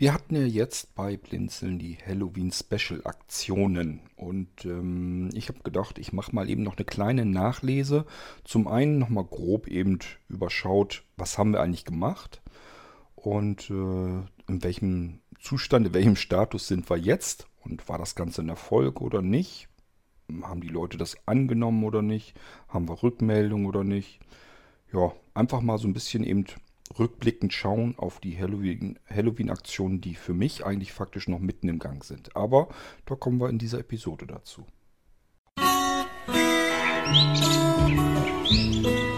Wir hatten ja jetzt bei Blinzeln die Halloween Special Aktionen und ähm, ich habe gedacht, ich mache mal eben noch eine kleine Nachlese. Zum einen nochmal grob eben überschaut, was haben wir eigentlich gemacht und äh, in welchem Zustand, in welchem Status sind wir jetzt und war das Ganze ein Erfolg oder nicht? Haben die Leute das angenommen oder nicht? Haben wir Rückmeldung oder nicht? Ja, einfach mal so ein bisschen eben rückblickend schauen auf die Halloween-Aktionen, Halloween die für mich eigentlich faktisch noch mitten im Gang sind. Aber da kommen wir in dieser Episode dazu. Musik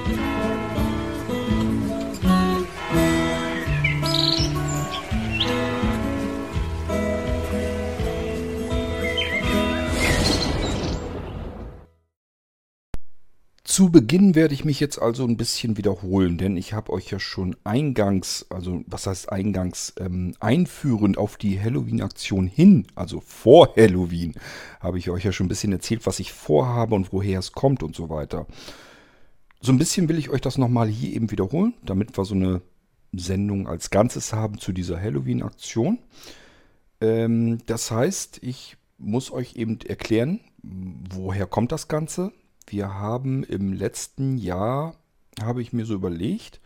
Zu Beginn werde ich mich jetzt also ein bisschen wiederholen, denn ich habe euch ja schon eingangs, also was heißt eingangs, ähm, einführend auf die Halloween-Aktion hin, also vor Halloween, habe ich euch ja schon ein bisschen erzählt, was ich vorhabe und woher es kommt und so weiter. So ein bisschen will ich euch das nochmal hier eben wiederholen, damit wir so eine Sendung als Ganzes haben zu dieser Halloween-Aktion. Ähm, das heißt, ich muss euch eben erklären, woher kommt das Ganze, wir haben im letzten Jahr, habe ich mir so überlegt,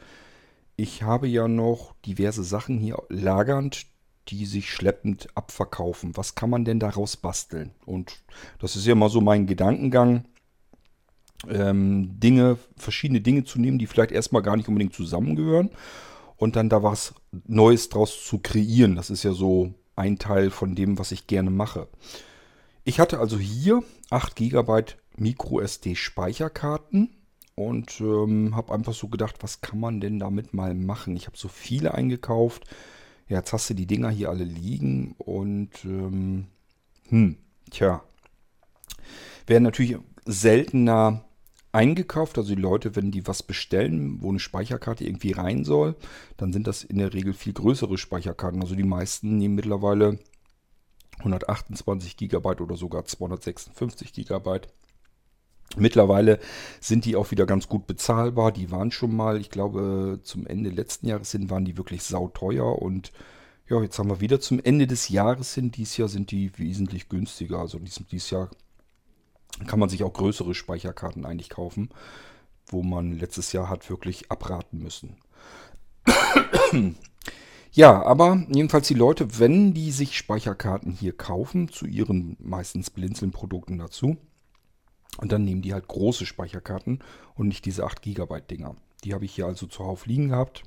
ich habe ja noch diverse Sachen hier lagernd, die sich schleppend abverkaufen. Was kann man denn daraus basteln? Und das ist ja mal so mein Gedankengang, ähm, Dinge, verschiedene Dinge zu nehmen, die vielleicht erstmal gar nicht unbedingt zusammengehören und dann da was Neues draus zu kreieren. Das ist ja so ein Teil von dem, was ich gerne mache. Ich hatte also hier 8 GB MicroSD Speicherkarten und ähm, habe einfach so gedacht, was kann man denn damit mal machen? Ich habe so viele eingekauft. Ja, jetzt hast du die Dinger hier alle liegen und ähm, hm, tja, werden natürlich seltener eingekauft. Also die Leute, wenn die was bestellen, wo eine Speicherkarte irgendwie rein soll, dann sind das in der Regel viel größere Speicherkarten. Also die meisten nehmen mittlerweile 128 GB oder sogar 256 GB. Mittlerweile sind die auch wieder ganz gut bezahlbar. Die waren schon mal, ich glaube, zum Ende letzten Jahres hin waren die wirklich sauteuer. Und ja, jetzt haben wir wieder zum Ende des Jahres hin. Dieses Jahr sind die wesentlich günstiger. Also dieses, dieses Jahr kann man sich auch größere Speicherkarten eigentlich kaufen, wo man letztes Jahr hat wirklich abraten müssen. Ja, aber jedenfalls die Leute, wenn die sich Speicherkarten hier kaufen, zu ihren meistens Blinzeln-Produkten dazu, und dann nehmen die halt große Speicherkarten und nicht diese 8 GB Dinger. Die habe ich hier also zuhauf liegen gehabt.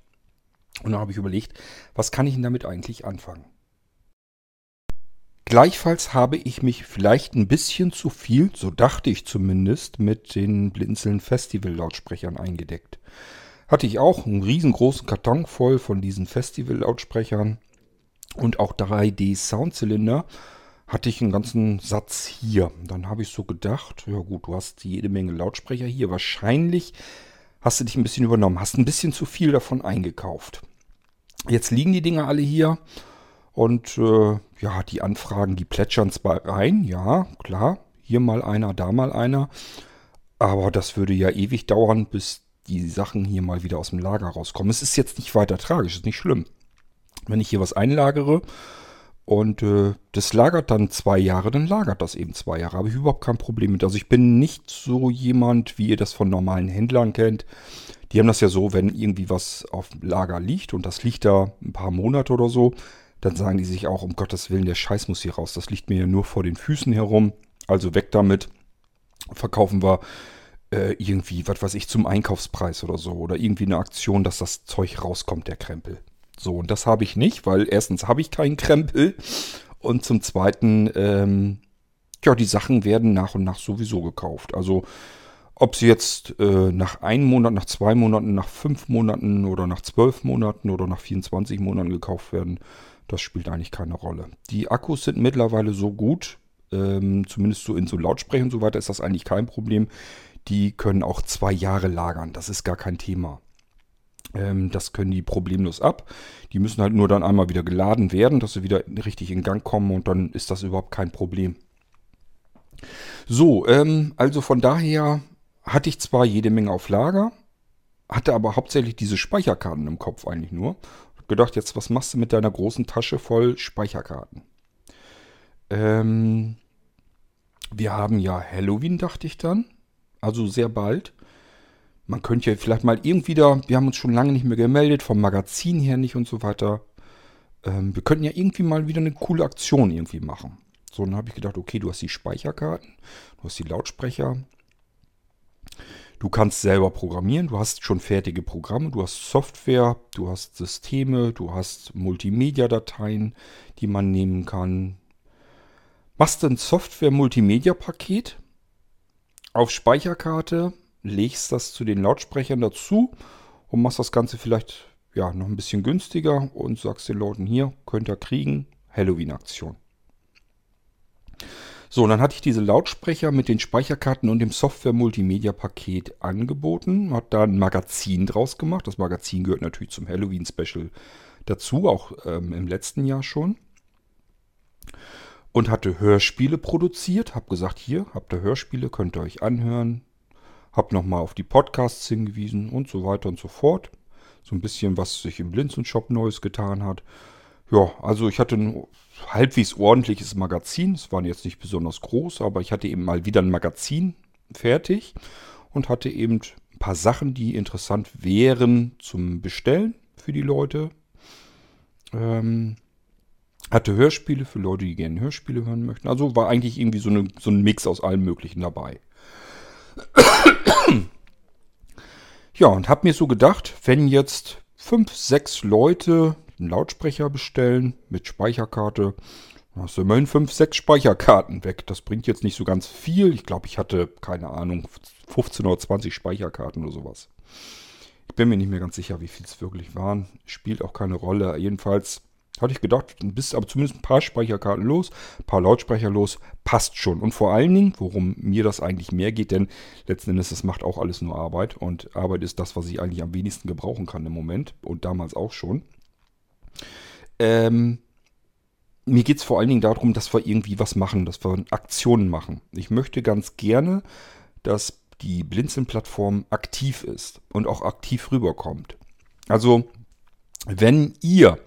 Und dann habe ich überlegt, was kann ich denn damit eigentlich anfangen? Gleichfalls habe ich mich vielleicht ein bisschen zu viel, so dachte ich zumindest, mit den Blinzeln Festival Lautsprechern eingedeckt. Hatte ich auch einen riesengroßen Karton voll von diesen Festival Lautsprechern und auch 3D Soundzylinder hatte ich einen ganzen Satz hier. Dann habe ich so gedacht, ja gut, du hast jede Menge Lautsprecher hier. Wahrscheinlich hast du dich ein bisschen übernommen, hast ein bisschen zu viel davon eingekauft. Jetzt liegen die Dinger alle hier und äh, ja, die Anfragen, die plätschern zwar rein, ja, klar, hier mal einer, da mal einer, aber das würde ja ewig dauern, bis die Sachen hier mal wieder aus dem Lager rauskommen. Es ist jetzt nicht weiter tragisch, ist nicht schlimm. Wenn ich hier was einlagere und äh, das lagert dann zwei Jahre, dann lagert das eben zwei Jahre. Habe ich überhaupt kein Problem mit. Also ich bin nicht so jemand, wie ihr das von normalen Händlern kennt. Die haben das ja so, wenn irgendwie was auf dem Lager liegt und das liegt da ein paar Monate oder so, dann sagen die sich auch, um Gottes Willen, der Scheiß muss hier raus. Das liegt mir ja nur vor den Füßen herum. Also weg damit. Verkaufen wir äh, irgendwie, was weiß ich, zum Einkaufspreis oder so. Oder irgendwie eine Aktion, dass das Zeug rauskommt, der Krempel. So, und das habe ich nicht, weil erstens habe ich keinen Krempel und zum zweiten, ähm, ja, die Sachen werden nach und nach sowieso gekauft. Also ob sie jetzt äh, nach einem Monat, nach zwei Monaten, nach fünf Monaten oder nach zwölf Monaten oder nach 24 Monaten gekauft werden, das spielt eigentlich keine Rolle. Die Akkus sind mittlerweile so gut, ähm, zumindest so in so Lautsprechern und so weiter ist das eigentlich kein Problem. Die können auch zwei Jahre lagern, das ist gar kein Thema. Ähm, das können die problemlos ab. Die müssen halt nur dann einmal wieder geladen werden, dass sie wieder richtig in Gang kommen und dann ist das überhaupt kein Problem. So, ähm, also von daher hatte ich zwar jede Menge auf Lager, hatte aber hauptsächlich diese Speicherkarten im Kopf eigentlich nur. gedacht, jetzt was machst du mit deiner großen Tasche voll Speicherkarten? Ähm, wir haben ja Halloween, dachte ich dann. Also sehr bald. Man könnte ja vielleicht mal irgendwie da, wir haben uns schon lange nicht mehr gemeldet, vom Magazin her nicht und so weiter. Ähm, wir könnten ja irgendwie mal wieder eine coole Aktion irgendwie machen. So, dann habe ich gedacht, okay, du hast die Speicherkarten, du hast die Lautsprecher, Du kannst selber programmieren, du hast schon fertige Programme, du hast Software, du hast Systeme, du hast Multimedia-Dateien, die man nehmen kann. Machst ein Software-Multimedia-Paket auf Speicherkarte, legst das zu den Lautsprechern dazu und machst das Ganze vielleicht ja, noch ein bisschen günstiger und sagst den Leuten hier, könnt ihr kriegen, Halloween-Aktion. So, dann hatte ich diese Lautsprecher mit den Speicherkarten und dem Software-Multimedia-Paket angeboten. Hat da ein Magazin draus gemacht. Das Magazin gehört natürlich zum Halloween-Special dazu, auch ähm, im letzten Jahr schon. Und hatte Hörspiele produziert. Hab gesagt, hier habt ihr Hörspiele, könnt ihr euch anhören. Hab nochmal auf die Podcasts hingewiesen und so weiter und so fort. So ein bisschen, was sich im Blinzen-Shop Neues getan hat. Ja, also ich hatte ein halbwegs ordentliches Magazin. Es war jetzt nicht besonders groß, aber ich hatte eben mal wieder ein Magazin fertig und hatte eben ein paar Sachen, die interessant wären zum Bestellen für die Leute. Ähm, hatte Hörspiele für Leute, die gerne Hörspiele hören möchten. Also war eigentlich irgendwie so, eine, so ein Mix aus allem Möglichen dabei. Ja, und habe mir so gedacht, wenn jetzt fünf, sechs Leute einen Lautsprecher bestellen mit Speicherkarte. Dann hast du immerhin 5, 6 Speicherkarten weg. Das bringt jetzt nicht so ganz viel. Ich glaube, ich hatte, keine Ahnung, 15 oder 20 Speicherkarten oder sowas. Ich bin mir nicht mehr ganz sicher, wie viel es wirklich waren. Spielt auch keine Rolle. Jedenfalls hatte ich gedacht, bist aber zumindest ein paar Speicherkarten los, ein paar Lautsprecher los, passt schon. Und vor allen Dingen, worum mir das eigentlich mehr geht, denn letzten Endes, das macht auch alles nur Arbeit. Und Arbeit ist das, was ich eigentlich am wenigsten gebrauchen kann im Moment und damals auch schon. Ähm, mir geht es vor allen Dingen darum, dass wir irgendwie was machen, dass wir Aktionen machen. Ich möchte ganz gerne, dass die Blinzeln-Plattform aktiv ist und auch aktiv rüberkommt. Also, wenn ihr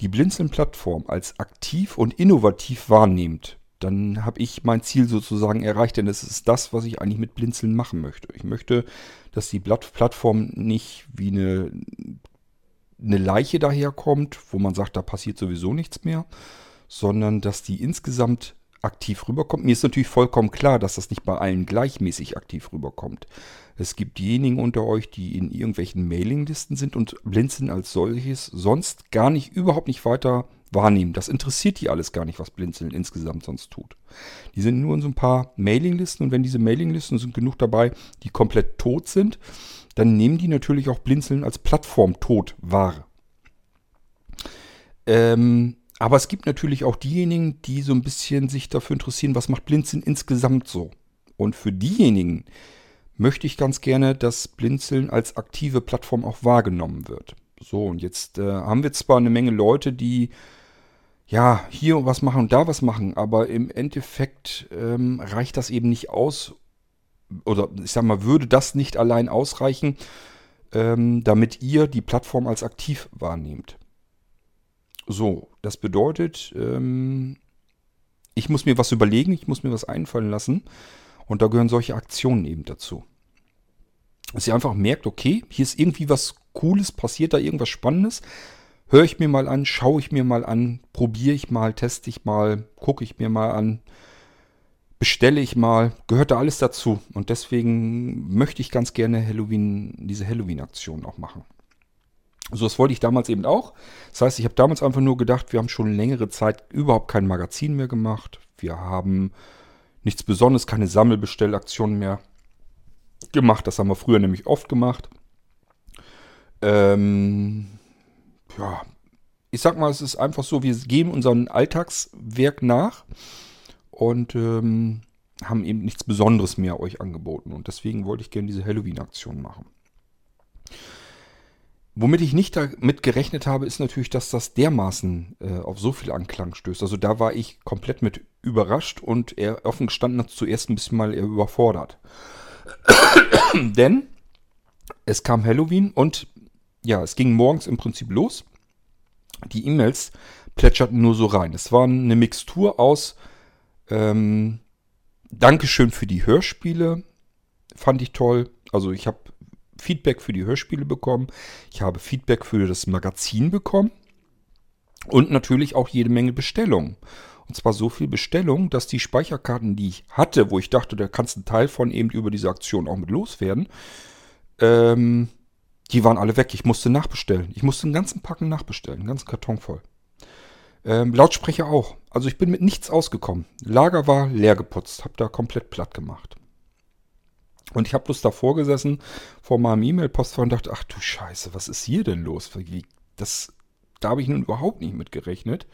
die Blinzeln-Plattform als aktiv und innovativ wahrnehmt, dann habe ich mein Ziel sozusagen erreicht, denn es ist das, was ich eigentlich mit Blinzeln machen möchte. Ich möchte, dass die Plattform nicht wie eine eine Leiche daherkommt, wo man sagt, da passiert sowieso nichts mehr, sondern dass die insgesamt aktiv rüberkommt. Mir ist natürlich vollkommen klar, dass das nicht bei allen gleichmäßig aktiv rüberkommt. Es gibt diejenigen unter euch, die in irgendwelchen Mailinglisten sind und Blinzeln als solches sonst gar nicht, überhaupt nicht weiter wahrnehmen. Das interessiert die alles gar nicht, was Blinzeln insgesamt sonst tut. Die sind nur in so ein paar Mailinglisten und wenn diese Mailinglisten sind genug dabei, die komplett tot sind, dann nehmen die natürlich auch Blinzeln als Plattform tot wahr. Ähm, aber es gibt natürlich auch diejenigen, die so ein bisschen sich dafür interessieren, was macht Blinzeln insgesamt so. Und für diejenigen möchte ich ganz gerne, dass Blinzeln als aktive Plattform auch wahrgenommen wird. So, und jetzt äh, haben wir zwar eine Menge Leute, die ja hier was machen und da was machen, aber im Endeffekt ähm, reicht das eben nicht aus, oder ich sag mal, würde das nicht allein ausreichen, ähm, damit ihr die Plattform als aktiv wahrnehmt. So, das bedeutet, ähm, ich muss mir was überlegen, ich muss mir was einfallen lassen und da gehören solche Aktionen eben dazu. Dass ihr einfach merkt, okay, hier ist irgendwie was Cooles, passiert da irgendwas Spannendes, höre ich mir mal an, schaue ich mir mal an, probiere ich mal, teste ich mal, gucke ich mir mal an, bestelle ich mal, gehört da alles dazu. Und deswegen möchte ich ganz gerne Halloween, diese Halloween-Aktion auch machen. So, das wollte ich damals eben auch. Das heißt, ich habe damals einfach nur gedacht, wir haben schon längere Zeit überhaupt kein Magazin mehr gemacht. Wir haben nichts Besonderes, keine Sammelbestellaktionen mehr gemacht. Das haben wir früher nämlich oft gemacht. Ähm, ja, ich sag mal, es ist einfach so, wir gehen unserem Alltagswerk nach und ähm, haben eben nichts Besonderes mehr euch angeboten. Und deswegen wollte ich gerne diese Halloween-Aktion machen. Womit ich nicht damit gerechnet habe, ist natürlich, dass das dermaßen äh, auf so viel Anklang stößt. Also da war ich komplett mit überrascht und er offen gestanden hat zuerst ein bisschen mal überfordert. Denn es kam Halloween und ja, es ging morgens im Prinzip los. die E-Mails plätscherten nur so rein. Es war eine Mixtur aus ähm, Dankeschön für die Hörspiele, fand ich toll. Also ich habe Feedback für die Hörspiele bekommen. Ich habe Feedback für das Magazin bekommen. Und natürlich auch jede Menge Bestellungen. Und zwar so viel Bestellungen, dass die Speicherkarten, die ich hatte, wo ich dachte, da kannst du einen Teil von eben über diese Aktion auch mit loswerden, ähm, die waren alle weg. Ich musste nachbestellen. Ich musste einen ganzen Packen nachbestellen, einen ganzen Karton voll. Ähm, Lautsprecher auch. Also ich bin mit nichts ausgekommen. Lager war leer geputzt, habe da komplett platt gemacht. Und ich habe bloß davor gesessen, vor meinem E-Mail-Postfach und dachte, ach du Scheiße, was ist hier denn los? Das, da habe ich nun überhaupt nicht mit gerechnet.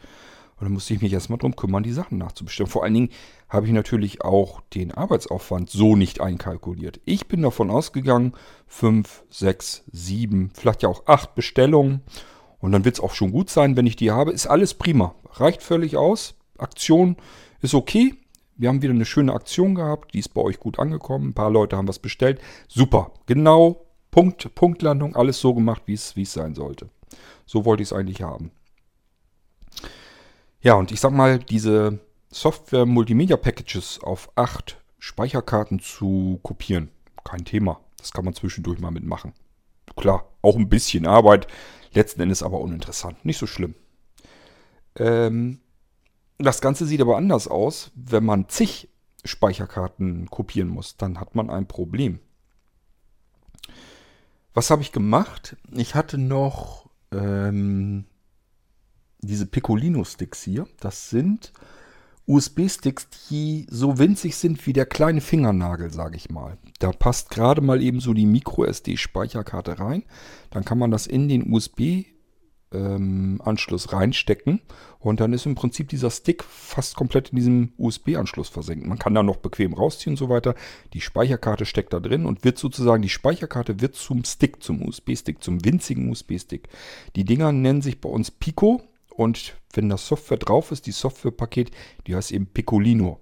Und dann musste ich mich erstmal drum kümmern, die Sachen nachzubestellen. Vor allen Dingen habe ich natürlich auch den Arbeitsaufwand so nicht einkalkuliert. Ich bin davon ausgegangen, fünf, sechs, sieben, vielleicht ja auch acht Bestellungen. Und dann wird es auch schon gut sein, wenn ich die habe. Ist alles prima. Reicht völlig aus. Aktion ist okay. Wir haben wieder eine schöne Aktion gehabt. Die ist bei euch gut angekommen. Ein paar Leute haben was bestellt. Super. Genau. Punkt, Punktlandung. Alles so gemacht, wie es sein sollte. So wollte ich es eigentlich haben. Ja, und ich sag mal, diese Software-Multimedia-Packages auf acht Speicherkarten zu kopieren, kein Thema. Das kann man zwischendurch mal mitmachen. Klar, auch ein bisschen Arbeit, letzten Endes aber uninteressant. Nicht so schlimm. Ähm, das Ganze sieht aber anders aus, wenn man zig Speicherkarten kopieren muss. Dann hat man ein Problem. Was habe ich gemacht? Ich hatte noch ähm, diese Piccolino-Sticks hier, das sind USB-Sticks, die so winzig sind wie der kleine Fingernagel, sage ich mal. Da passt gerade mal eben so die Micro-SD-Speicherkarte rein. Dann kann man das in den USB-Anschluss ähm, reinstecken und dann ist im Prinzip dieser Stick fast komplett in diesem USB-Anschluss versenkt. Man kann da noch bequem rausziehen und so weiter. Die Speicherkarte steckt da drin und wird sozusagen, die Speicherkarte wird zum Stick, zum USB-Stick, zum winzigen USB-Stick. Die Dinger nennen sich bei uns Pico und wenn das Software drauf ist, die Softwarepaket, die heißt eben Piccolino.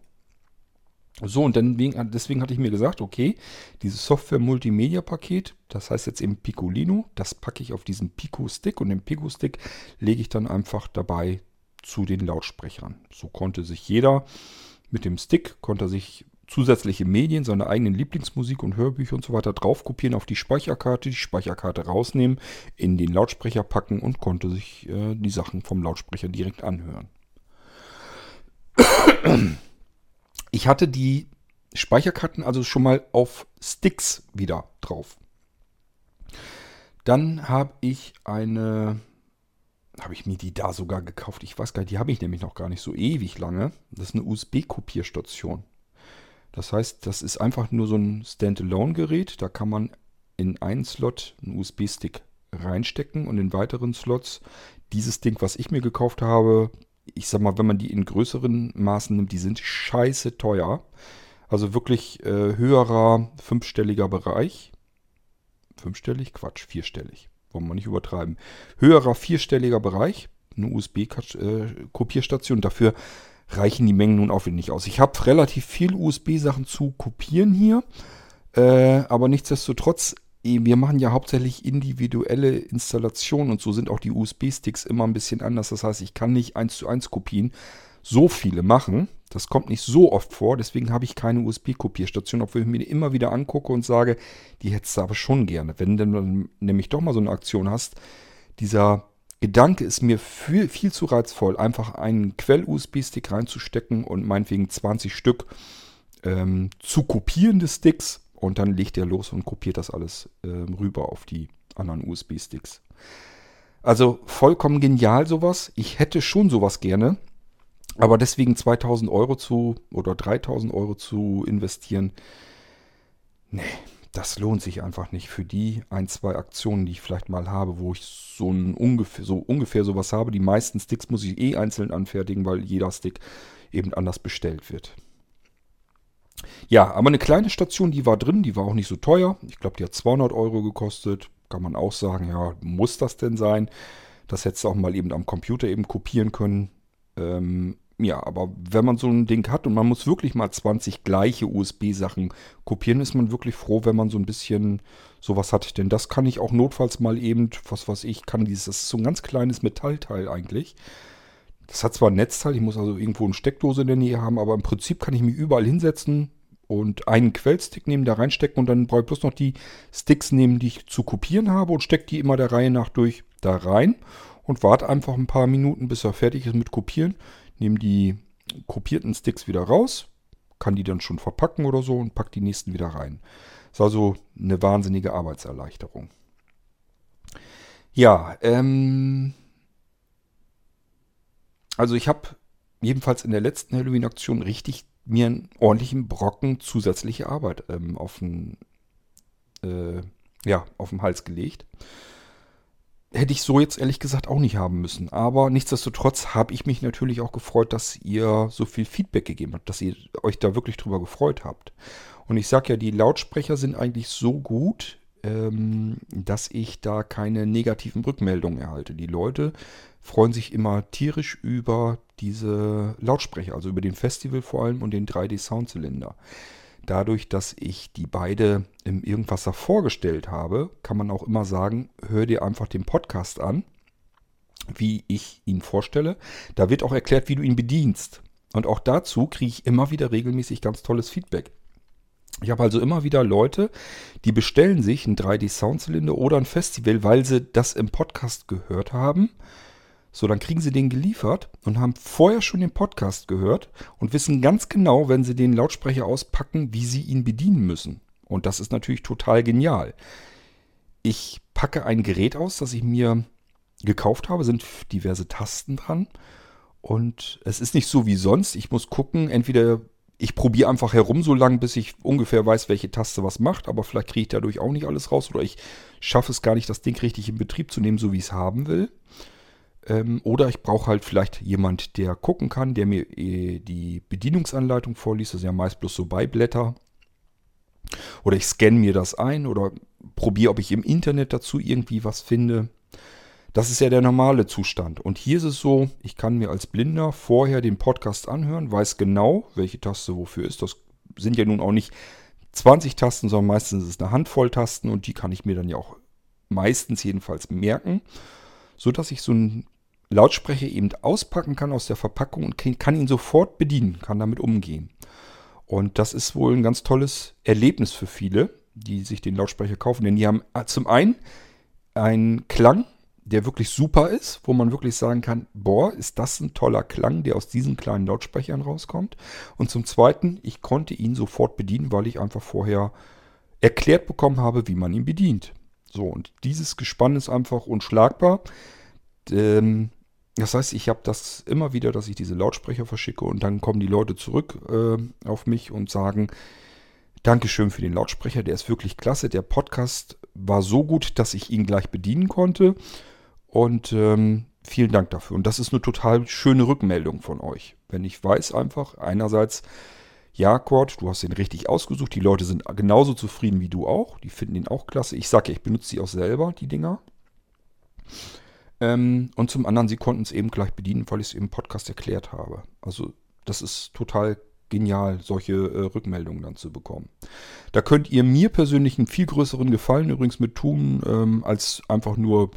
So, und dann, deswegen hatte ich mir gesagt, okay, dieses Software-Multimedia-Paket, das heißt jetzt eben Piccolino, das packe ich auf diesen Pico-Stick und den Pico-Stick lege ich dann einfach dabei zu den Lautsprechern. So konnte sich jeder mit dem Stick, konnte sich zusätzliche Medien, seine eigenen Lieblingsmusik und Hörbücher und so weiter drauf kopieren auf die Speicherkarte, die Speicherkarte rausnehmen, in den Lautsprecher packen und konnte sich äh, die Sachen vom Lautsprecher direkt anhören. Ich hatte die Speicherkarten also schon mal auf Sticks wieder drauf. Dann habe ich eine, habe ich mir die da sogar gekauft. Ich weiß gar nicht, die habe ich nämlich noch gar nicht so ewig lange. Das ist eine USB-Kopierstation. Das heißt, das ist einfach nur so ein Standalone-Gerät. Da kann man in einen Slot einen USB-Stick reinstecken und in weiteren Slots dieses Ding, was ich mir gekauft habe, ich sag mal, wenn man die in größeren Maßen nimmt, die sind scheiße teuer. Also wirklich äh, höherer fünfstelliger Bereich. Fünfstellig? Quatsch, vierstellig. Wollen wir nicht übertreiben. Höherer vierstelliger Bereich. Eine USB-Kopierstation. Dafür reichen die Mengen nun auch wieder nicht aus. Ich habe relativ viel USB-Sachen zu kopieren hier, äh, aber nichtsdestotrotz, wir machen ja hauptsächlich individuelle Installationen und so sind auch die USB-Sticks immer ein bisschen anders. Das heißt, ich kann nicht eins zu eins Kopien so viele machen. Das kommt nicht so oft vor, deswegen habe ich keine USB-Kopierstation, obwohl ich mir immer wieder angucke und sage, die hättest du aber schon gerne. Wenn du nämlich doch mal so eine Aktion hast, dieser Gedanke ist mir viel, viel zu reizvoll, einfach einen Quell-USB-Stick reinzustecken und meinetwegen 20 Stück ähm, zu kopierende Sticks und dann legt er los und kopiert das alles ähm, rüber auf die anderen USB-Sticks. Also vollkommen genial sowas. Ich hätte schon sowas gerne. Aber deswegen 2000 Euro zu oder 3000 Euro zu investieren, nee, das lohnt sich einfach nicht für die ein, zwei Aktionen, die ich vielleicht mal habe, wo ich so, ein ungefähr, so ungefähr sowas habe. Die meisten Sticks muss ich eh einzeln anfertigen, weil jeder Stick eben anders bestellt wird. Ja, aber eine kleine Station, die war drin, die war auch nicht so teuer. Ich glaube, die hat 200 Euro gekostet. Kann man auch sagen, ja, muss das denn sein? Das hättest du auch mal eben am Computer eben kopieren können. Ähm, ja, aber wenn man so ein Ding hat und man muss wirklich mal 20 gleiche USB-Sachen kopieren, ist man wirklich froh, wenn man so ein bisschen sowas hat. Denn das kann ich auch notfalls mal eben, was weiß ich, kann dieses, das ist so ein ganz kleines Metallteil eigentlich. Das hat zwar ein Netzteil, ich muss also irgendwo eine Steckdose in der Nähe haben, aber im Prinzip kann ich mich überall hinsetzen und einen Quellstick nehmen, da reinstecken und dann brauche ich bloß noch die Sticks nehmen, die ich zu kopieren habe und stecke die immer der Reihe nach durch da rein und warte einfach ein paar Minuten, bis er fertig ist mit Kopieren nehme die kopierten Sticks wieder raus, kann die dann schon verpacken oder so und pack die nächsten wieder rein. Ist also eine wahnsinnige Arbeitserleichterung. Ja, ähm, also ich habe jedenfalls in der letzten Halloween-Aktion richtig mir einen ordentlichen Brocken zusätzliche Arbeit ähm, auf den, äh, ja, auf den Hals gelegt hätte ich so jetzt ehrlich gesagt auch nicht haben müssen. Aber nichtsdestotrotz habe ich mich natürlich auch gefreut, dass ihr so viel Feedback gegeben habt, dass ihr euch da wirklich drüber gefreut habt. Und ich sage ja, die Lautsprecher sind eigentlich so gut, ähm, dass ich da keine negativen Rückmeldungen erhalte. Die Leute freuen sich immer tierisch über diese Lautsprecher, also über den Festival vor allem und den 3D-Soundzylinder. Dadurch, dass ich die beide im Irgendwasser vorgestellt habe, kann man auch immer sagen, hör dir einfach den Podcast an, wie ich ihn vorstelle. Da wird auch erklärt, wie du ihn bedienst. Und auch dazu kriege ich immer wieder regelmäßig ganz tolles Feedback. Ich habe also immer wieder Leute, die bestellen sich einen 3D-Soundzylinder oder ein Festival, weil sie das im Podcast gehört haben so, dann kriegen sie den geliefert und haben vorher schon den Podcast gehört und wissen ganz genau, wenn sie den Lautsprecher auspacken, wie sie ihn bedienen müssen. Und das ist natürlich total genial. Ich packe ein Gerät aus, das ich mir gekauft habe, sind diverse Tasten dran. Und es ist nicht so wie sonst. Ich muss gucken, entweder ich probiere einfach herum so lange, bis ich ungefähr weiß, welche Taste was macht, aber vielleicht kriege ich dadurch auch nicht alles raus oder ich schaffe es gar nicht, das Ding richtig in Betrieb zu nehmen, so wie ich es haben will. Ähm, oder ich brauche halt vielleicht jemand, der gucken kann, der mir äh, die Bedienungsanleitung vorliest. Das ist ja meist bloß so Beiblätter. Oder ich scanne mir das ein oder probiere, ob ich im Internet dazu irgendwie was finde. Das ist ja der normale Zustand. Und hier ist es so, ich kann mir als Blinder vorher den Podcast anhören, weiß genau, welche Taste wofür ist. Das sind ja nun auch nicht 20 Tasten, sondern meistens ist es eine Handvoll Tasten und die kann ich mir dann ja auch meistens jedenfalls merken, sodass ich so ein Lautsprecher eben auspacken kann aus der Verpackung und kann ihn sofort bedienen, kann damit umgehen. Und das ist wohl ein ganz tolles Erlebnis für viele, die sich den Lautsprecher kaufen. Denn die haben äh, zum einen einen Klang, der wirklich super ist, wo man wirklich sagen kann, boah, ist das ein toller Klang, der aus diesen kleinen Lautsprechern rauskommt. Und zum Zweiten, ich konnte ihn sofort bedienen, weil ich einfach vorher erklärt bekommen habe, wie man ihn bedient. So, und dieses Gespann ist einfach unschlagbar. Ähm, das heißt, ich habe das immer wieder, dass ich diese Lautsprecher verschicke und dann kommen die Leute zurück äh, auf mich und sagen, Dankeschön für den Lautsprecher, der ist wirklich klasse. Der Podcast war so gut, dass ich ihn gleich bedienen konnte. Und ähm, vielen Dank dafür. Und das ist eine total schöne Rückmeldung von euch. Wenn ich weiß einfach, einerseits, ja, Cord, du hast den richtig ausgesucht. Die Leute sind genauso zufrieden wie du auch. Die finden ihn auch klasse. Ich sage ja, ich benutze sie auch selber, die Dinger. Ähm, und zum anderen, sie konnten es eben gleich bedienen, weil ich es im Podcast erklärt habe. Also das ist total genial, solche äh, Rückmeldungen dann zu bekommen. Da könnt ihr mir persönlich einen viel größeren Gefallen übrigens mit tun, ähm, als einfach nur,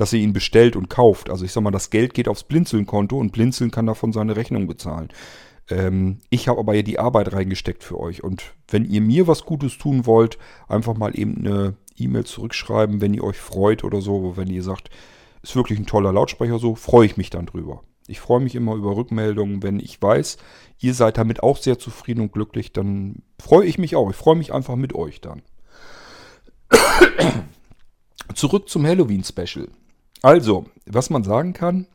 dass ihr ihn bestellt und kauft. Also ich sag mal, das Geld geht aufs Blinzeln-Konto und Blinzeln kann davon seine Rechnung bezahlen. Ähm, ich habe aber ja die Arbeit reingesteckt für euch. Und wenn ihr mir was Gutes tun wollt, einfach mal eben eine E-Mail zurückschreiben, wenn ihr euch freut oder so, wenn ihr sagt, ist wirklich ein toller Lautsprecher so, freue ich mich dann drüber. Ich freue mich immer über Rückmeldungen, wenn ich weiß, ihr seid damit auch sehr zufrieden und glücklich, dann freue ich mich auch. Ich freue mich einfach mit euch dann. Zurück zum Halloween-Special. Also, was man sagen kann,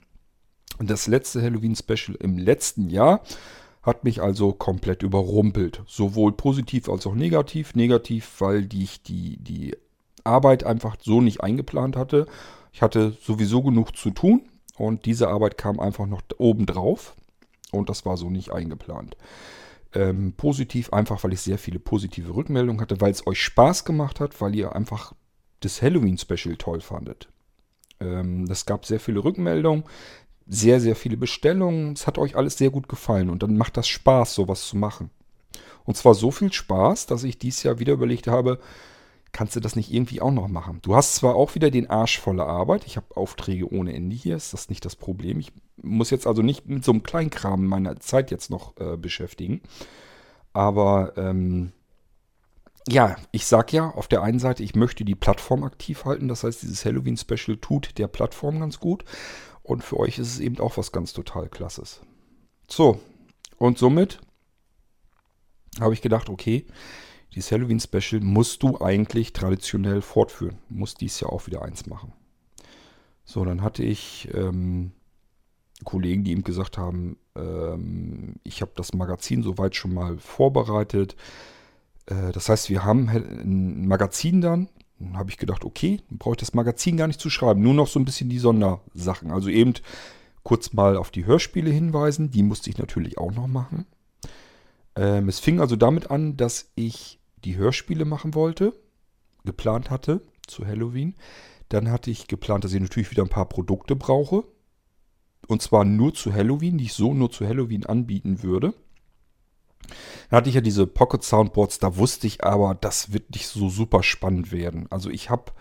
das letzte Halloween-Special im letzten Jahr hat mich also komplett überrumpelt. Sowohl positiv als auch negativ. Negativ, weil ich die, die Arbeit einfach so nicht eingeplant hatte ich hatte sowieso genug zu tun und diese Arbeit kam einfach noch oben drauf und das war so nicht eingeplant. Ähm, positiv einfach, weil ich sehr viele positive Rückmeldungen hatte, weil es euch Spaß gemacht hat, weil ihr einfach das Halloween-Special toll fandet. Ähm, es gab sehr viele Rückmeldungen. sehr, sehr viele Bestellungen. Es hat euch alles sehr gut gefallen und dann macht das Spaß, sowas zu machen. Und zwar so viel Spaß, dass ich dieses Jahr wieder überlegt habe, kannst du das nicht irgendwie auch noch machen? Du hast zwar auch wieder den Arsch voller Arbeit. Ich habe Aufträge ohne Ende hier, ist das nicht das Problem. Ich muss jetzt also nicht mit so einem Kleinkram meiner Zeit jetzt noch äh, beschäftigen. Aber ähm, ja, ich sag ja auf der einen Seite, ich möchte die Plattform aktiv halten. Das heißt, dieses Halloween-Special tut der Plattform ganz gut. Und für euch ist es eben auch was ganz total Klasses. So, und somit habe ich gedacht, okay, dieses Halloween-Special musst du eigentlich traditionell fortführen. Muss dies ja auch wieder eins machen. So, dann hatte ich ähm, Kollegen, die ihm gesagt haben, ähm, ich habe das Magazin soweit schon mal vorbereitet. Äh, das heißt, wir haben ein Magazin dann. Dann habe ich gedacht, okay, dann brauche ich das Magazin gar nicht zu schreiben. Nur noch so ein bisschen die Sondersachen. Also eben kurz mal auf die Hörspiele hinweisen. Die musste ich natürlich auch noch machen. Ähm, es fing also damit an, dass ich die Hörspiele machen wollte, geplant hatte zu Halloween. Dann hatte ich geplant, dass ich natürlich wieder ein paar Produkte brauche. Und zwar nur zu Halloween, die ich so nur zu Halloween anbieten würde. Dann hatte ich ja diese Pocket Soundboards, da wusste ich aber, das wird nicht so super spannend werden. Also ich habe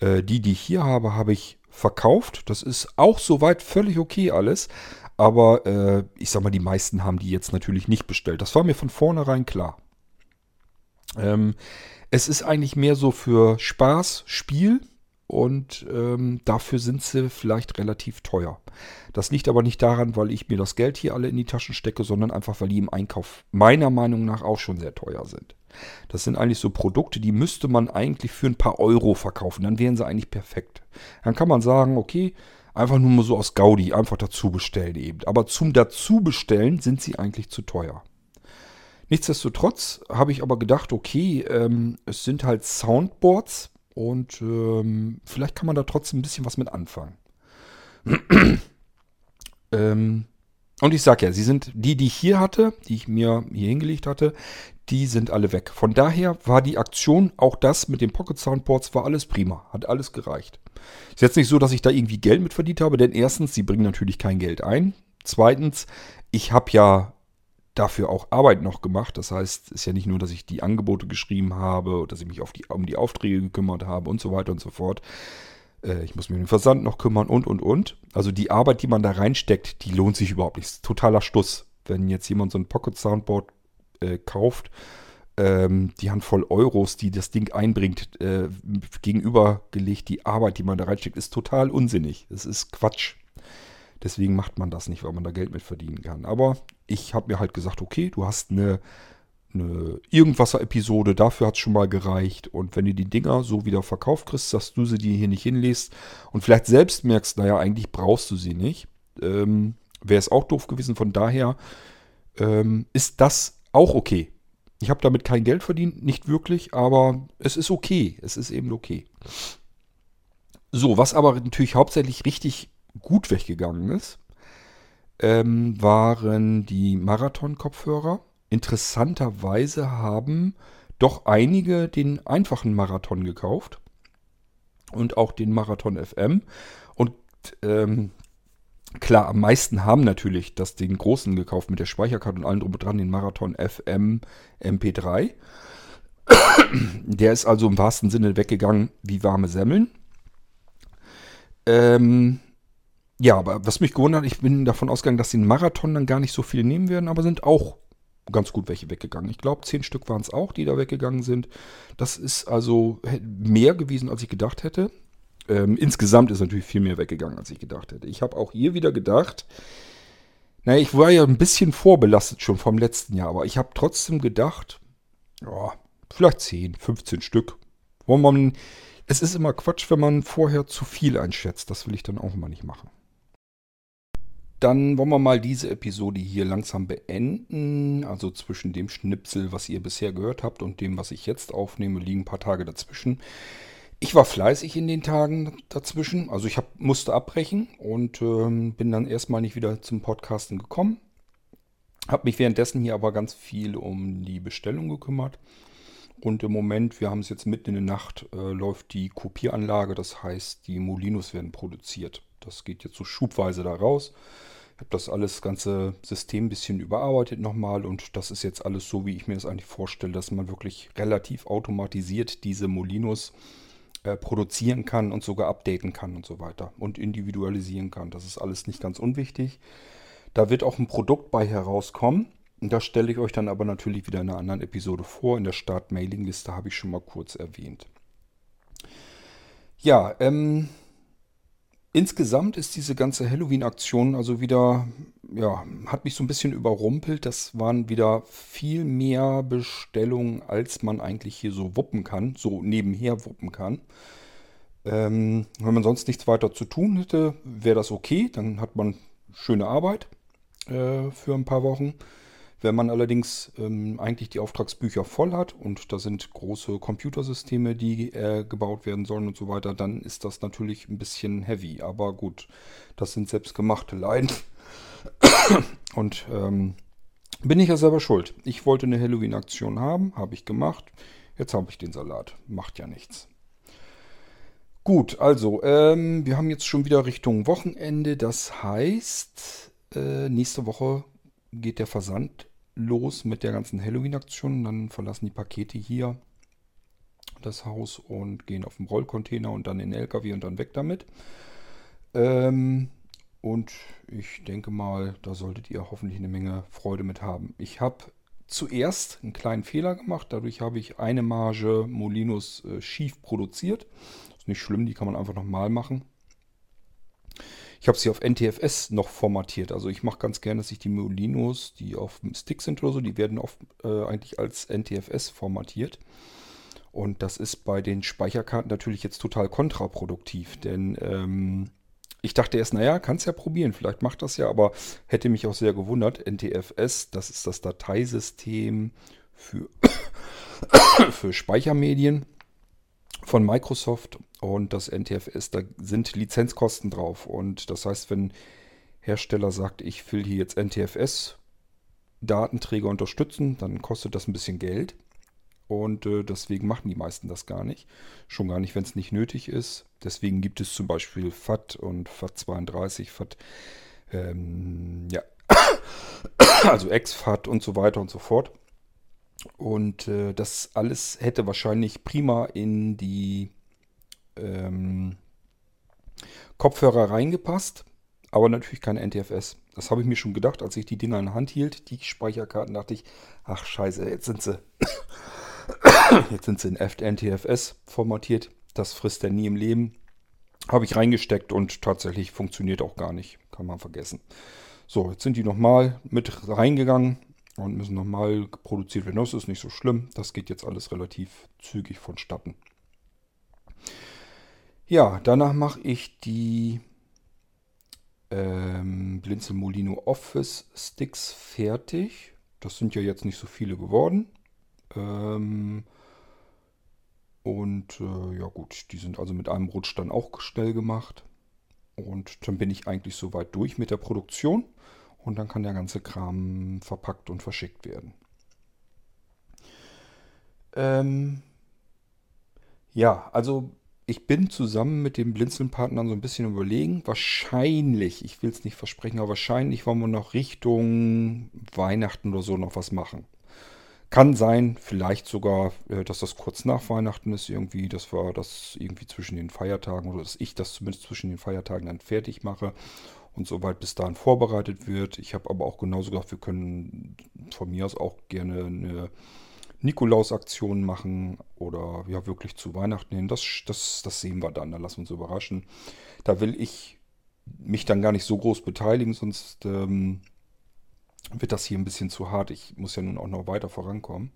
äh, die, die ich hier habe, habe ich verkauft. Das ist auch soweit völlig okay alles. Aber äh, ich sag mal, die meisten haben die jetzt natürlich nicht bestellt. Das war mir von vornherein klar. Ähm, es ist eigentlich mehr so für Spaß, Spiel und ähm, dafür sind sie vielleicht relativ teuer. Das liegt aber nicht daran, weil ich mir das Geld hier alle in die Taschen stecke, sondern einfach, weil die im Einkauf meiner Meinung nach auch schon sehr teuer sind. Das sind eigentlich so Produkte, die müsste man eigentlich für ein paar Euro verkaufen. Dann wären sie eigentlich perfekt. Dann kann man sagen, okay, einfach nur mal so aus Gaudi, einfach dazu bestellen eben. Aber zum dazu bestellen sind sie eigentlich zu teuer. Nichtsdestotrotz habe ich aber gedacht, okay, ähm, es sind halt Soundboards und ähm, vielleicht kann man da trotzdem ein bisschen was mit anfangen. ähm, und ich sage ja, sie sind die, die ich hier hatte, die ich mir hier hingelegt hatte, die sind alle weg. Von daher war die Aktion, auch das mit den Pocket Soundboards, war alles prima. Hat alles gereicht. Ist jetzt nicht so, dass ich da irgendwie Geld mit verdient habe, denn erstens, sie bringen natürlich kein Geld ein. Zweitens, ich habe ja dafür auch Arbeit noch gemacht. Das heißt, es ist ja nicht nur, dass ich die Angebote geschrieben habe dass ich mich die, um die Aufträge gekümmert habe und so weiter und so fort. Äh, ich muss mich um den Versand noch kümmern und, und, und. Also die Arbeit, die man da reinsteckt, die lohnt sich überhaupt nicht. Totaler Stuss. Wenn jetzt jemand so ein Pocket Soundboard äh, kauft, ähm, die Handvoll Euros, die das Ding einbringt, äh, gegenübergelegt, die Arbeit, die man da reinsteckt, ist total unsinnig. Das ist Quatsch. Deswegen macht man das nicht, weil man da Geld mit verdienen kann. Aber ich habe mir halt gesagt, okay, du hast eine, eine Irgendwasser-Episode, dafür hat es schon mal gereicht. Und wenn du die Dinger so wieder verkauft kriegst, dass du sie dir hier nicht hinlässt und vielleicht selbst merkst, naja, eigentlich brauchst du sie nicht, ähm, wäre es auch doof gewesen. Von daher ähm, ist das auch okay. Ich habe damit kein Geld verdient, nicht wirklich, aber es ist okay. Es ist eben okay. So, was aber natürlich hauptsächlich richtig gut weggegangen ist, ähm, waren die Marathon-Kopfhörer. Interessanterweise haben doch einige den einfachen Marathon gekauft und auch den Marathon FM. Und ähm, klar, am meisten haben natürlich das den großen gekauft mit der Speicherkarte und allem drum und dran, den Marathon FM MP3. Der ist also im wahrsten Sinne weggegangen wie warme Semmeln. Ähm, ja, aber was mich gewundert, ich bin davon ausgegangen, dass den Marathon dann gar nicht so viele nehmen werden, aber sind auch ganz gut welche weggegangen. Ich glaube, zehn Stück waren es auch, die da weggegangen sind. Das ist also mehr gewesen, als ich gedacht hätte. Ähm, insgesamt ist natürlich viel mehr weggegangen, als ich gedacht hätte. Ich habe auch hier wieder gedacht, naja, ich war ja ein bisschen vorbelastet schon vom letzten Jahr, aber ich habe trotzdem gedacht, ja, vielleicht 10, 15 Stück. Wo man, es ist immer Quatsch, wenn man vorher zu viel einschätzt. Das will ich dann auch immer nicht machen. Dann wollen wir mal diese Episode hier langsam beenden. Also zwischen dem Schnipsel, was ihr bisher gehört habt, und dem, was ich jetzt aufnehme, liegen ein paar Tage dazwischen. Ich war fleißig in den Tagen dazwischen. Also ich hab, musste abbrechen und ähm, bin dann erstmal nicht wieder zum Podcasten gekommen. Habe mich währenddessen hier aber ganz viel um die Bestellung gekümmert. Und im Moment, wir haben es jetzt mitten in der Nacht, äh, läuft die Kopieranlage. Das heißt, die Molinos werden produziert. Das geht jetzt so schubweise da raus. Ich habe das alles, ganze System ein bisschen überarbeitet nochmal und das ist jetzt alles so, wie ich mir das eigentlich vorstelle, dass man wirklich relativ automatisiert diese Molinos äh, produzieren kann und sogar updaten kann und so weiter und individualisieren kann. Das ist alles nicht ganz unwichtig. Da wird auch ein Produkt bei herauskommen. Das stelle ich euch dann aber natürlich wieder in einer anderen Episode vor. In der Start-Mailing-Liste habe ich schon mal kurz erwähnt. Ja, ähm, insgesamt ist diese ganze Halloween-Aktion also wieder, ja, hat mich so ein bisschen überrumpelt. Das waren wieder viel mehr Bestellungen, als man eigentlich hier so wuppen kann, so nebenher wuppen kann. Ähm, wenn man sonst nichts weiter zu tun hätte, wäre das okay. Dann hat man schöne Arbeit äh, für ein paar Wochen. Wenn man allerdings ähm, eigentlich die Auftragsbücher voll hat und da sind große Computersysteme, die äh, gebaut werden sollen und so weiter, dann ist das natürlich ein bisschen heavy. Aber gut, das sind selbstgemachte Leiden. Und ähm, bin ich ja selber schuld. Ich wollte eine Halloween-Aktion haben, habe ich gemacht. Jetzt habe ich den Salat. Macht ja nichts. Gut, also, ähm, wir haben jetzt schon wieder Richtung Wochenende. Das heißt, äh, nächste Woche geht der Versand los mit der ganzen Halloween-Aktion. Dann verlassen die Pakete hier das Haus und gehen auf den Rollcontainer und dann in den LKW und dann weg damit. Ähm, und ich denke mal, da solltet ihr hoffentlich eine Menge Freude mit haben. Ich habe zuerst einen kleinen Fehler gemacht. Dadurch habe ich eine Marge Molinos äh, schief produziert. Ist nicht schlimm, die kann man einfach nochmal machen. Ich habe sie auf NTFS noch formatiert. Also ich mache ganz gerne, dass ich die Molinos, die auf dem Stick sind oder so, die werden oft äh, eigentlich als NTFS formatiert. Und das ist bei den Speicherkarten natürlich jetzt total kontraproduktiv, denn ähm, ich dachte erst, naja, kannst ja probieren, vielleicht macht das ja, aber hätte mich auch sehr gewundert. NTFS, das ist das Dateisystem für, für Speichermedien von Microsoft und das NTFS, da sind Lizenzkosten drauf. Und das heißt, wenn Hersteller sagt, ich will hier jetzt NTFS Datenträger unterstützen, dann kostet das ein bisschen Geld. Und äh, deswegen machen die meisten das gar nicht. Schon gar nicht, wenn es nicht nötig ist. Deswegen gibt es zum Beispiel FAT und FAT32, FAT, ähm, ja, also XFAT und so weiter und so fort. Und äh, das alles hätte wahrscheinlich prima in die ähm, Kopfhörer reingepasst, aber natürlich kein NTFS. Das habe ich mir schon gedacht, als ich die Dinger in der Hand hielt, die Speicherkarten, dachte ich, ach scheiße, jetzt sind sie, jetzt sind sie in NTFS formatiert. Das frisst er nie im Leben. Habe ich reingesteckt und tatsächlich funktioniert auch gar nicht. Kann man vergessen. So, jetzt sind die nochmal mit reingegangen und müssen nochmal produziert werden. Das ist nicht so schlimm. Das geht jetzt alles relativ zügig vonstatten. Ja, danach mache ich die ähm, Blinzel Molino Office Sticks fertig. Das sind ja jetzt nicht so viele geworden. Ähm, und äh, ja gut, die sind also mit einem Rutsch dann auch schnell gemacht. Und dann bin ich eigentlich soweit durch mit der Produktion. Und dann kann der ganze Kram verpackt und verschickt werden. Ähm, ja, also ich bin zusammen mit den Blinzeln-Partnern so ein bisschen überlegen. Wahrscheinlich, ich will es nicht versprechen, aber wahrscheinlich wollen wir noch Richtung Weihnachten oder so noch was machen. Kann sein, vielleicht sogar, äh, dass das kurz nach Weihnachten ist, irgendwie, dass wir das irgendwie zwischen den Feiertagen oder dass ich das zumindest zwischen den Feiertagen dann fertig mache und soweit bis dahin vorbereitet wird. Ich habe aber auch genauso gesagt, wir können von mir aus auch gerne eine Nikolaus-Aktion machen oder ja wirklich zu Weihnachten hin. Das, das, das sehen wir dann, da lassen wir uns überraschen. Da will ich mich dann gar nicht so groß beteiligen, sonst ähm, wird das hier ein bisschen zu hart. Ich muss ja nun auch noch weiter vorankommen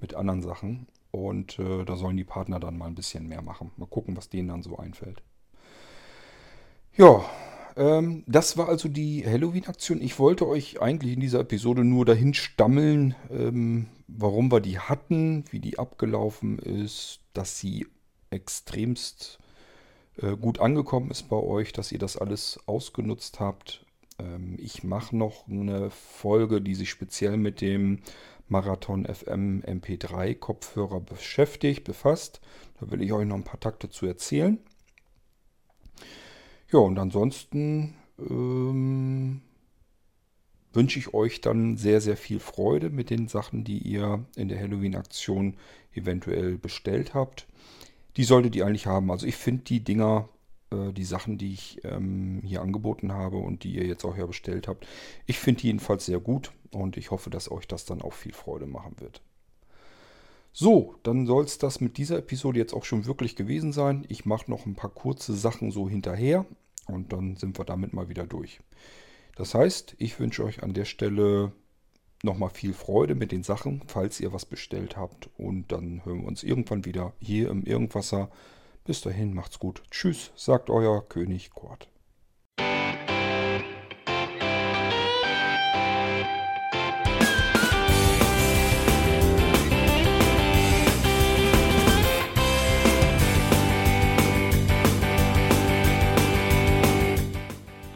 mit anderen Sachen. Und äh, da sollen die Partner dann mal ein bisschen mehr machen. Mal gucken, was denen dann so einfällt. Ja, ähm, das war also die Halloween-Aktion. Ich wollte euch eigentlich in dieser Episode nur dahin stammeln, ähm, warum wir die hatten, wie die abgelaufen ist, dass sie extremst äh, gut angekommen ist bei euch, dass ihr das alles ausgenutzt habt. Ähm, ich mache noch eine Folge, die sich speziell mit dem Marathon FM MP3 Kopfhörer beschäftigt, befasst. Da will ich euch noch ein paar Takte zu erzählen. Ja, und ansonsten ähm, wünsche ich euch dann sehr, sehr viel Freude mit den Sachen, die ihr in der Halloween-Aktion eventuell bestellt habt. Die solltet ihr eigentlich haben. Also ich finde die Dinger, äh, die Sachen, die ich ähm, hier angeboten habe und die ihr jetzt auch ja bestellt habt, ich finde die jedenfalls sehr gut und ich hoffe, dass euch das dann auch viel Freude machen wird. So, dann soll es das mit dieser Episode jetzt auch schon wirklich gewesen sein. Ich mache noch ein paar kurze Sachen so hinterher und dann sind wir damit mal wieder durch. Das heißt, ich wünsche euch an der Stelle nochmal viel Freude mit den Sachen, falls ihr was bestellt habt. Und dann hören wir uns irgendwann wieder hier im Irgendwasser. Bis dahin, macht's gut. Tschüss, sagt euer König Kurt.